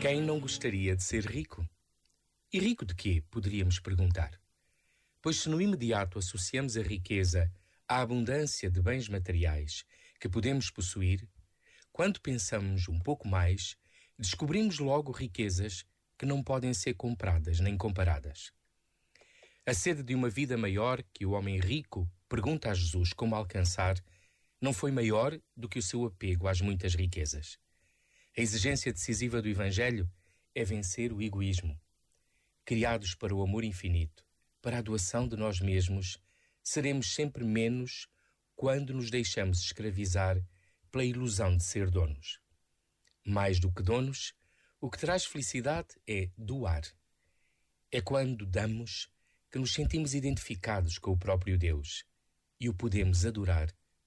Quem não gostaria de ser rico? E rico de quê? Poderíamos perguntar. Pois se no imediato associamos a riqueza à abundância de bens materiais que podemos possuir, quando pensamos um pouco mais, descobrimos logo riquezas que não podem ser compradas nem comparadas. A sede de uma vida maior que o homem rico pergunta a Jesus como alcançar não foi maior do que o seu apego às muitas riquezas. A exigência decisiva do Evangelho é vencer o egoísmo. Criados para o amor infinito, para a doação de nós mesmos, seremos sempre menos quando nos deixamos escravizar pela ilusão de ser donos. Mais do que donos, o que traz felicidade é doar. É quando damos que nos sentimos identificados com o próprio Deus e o podemos adorar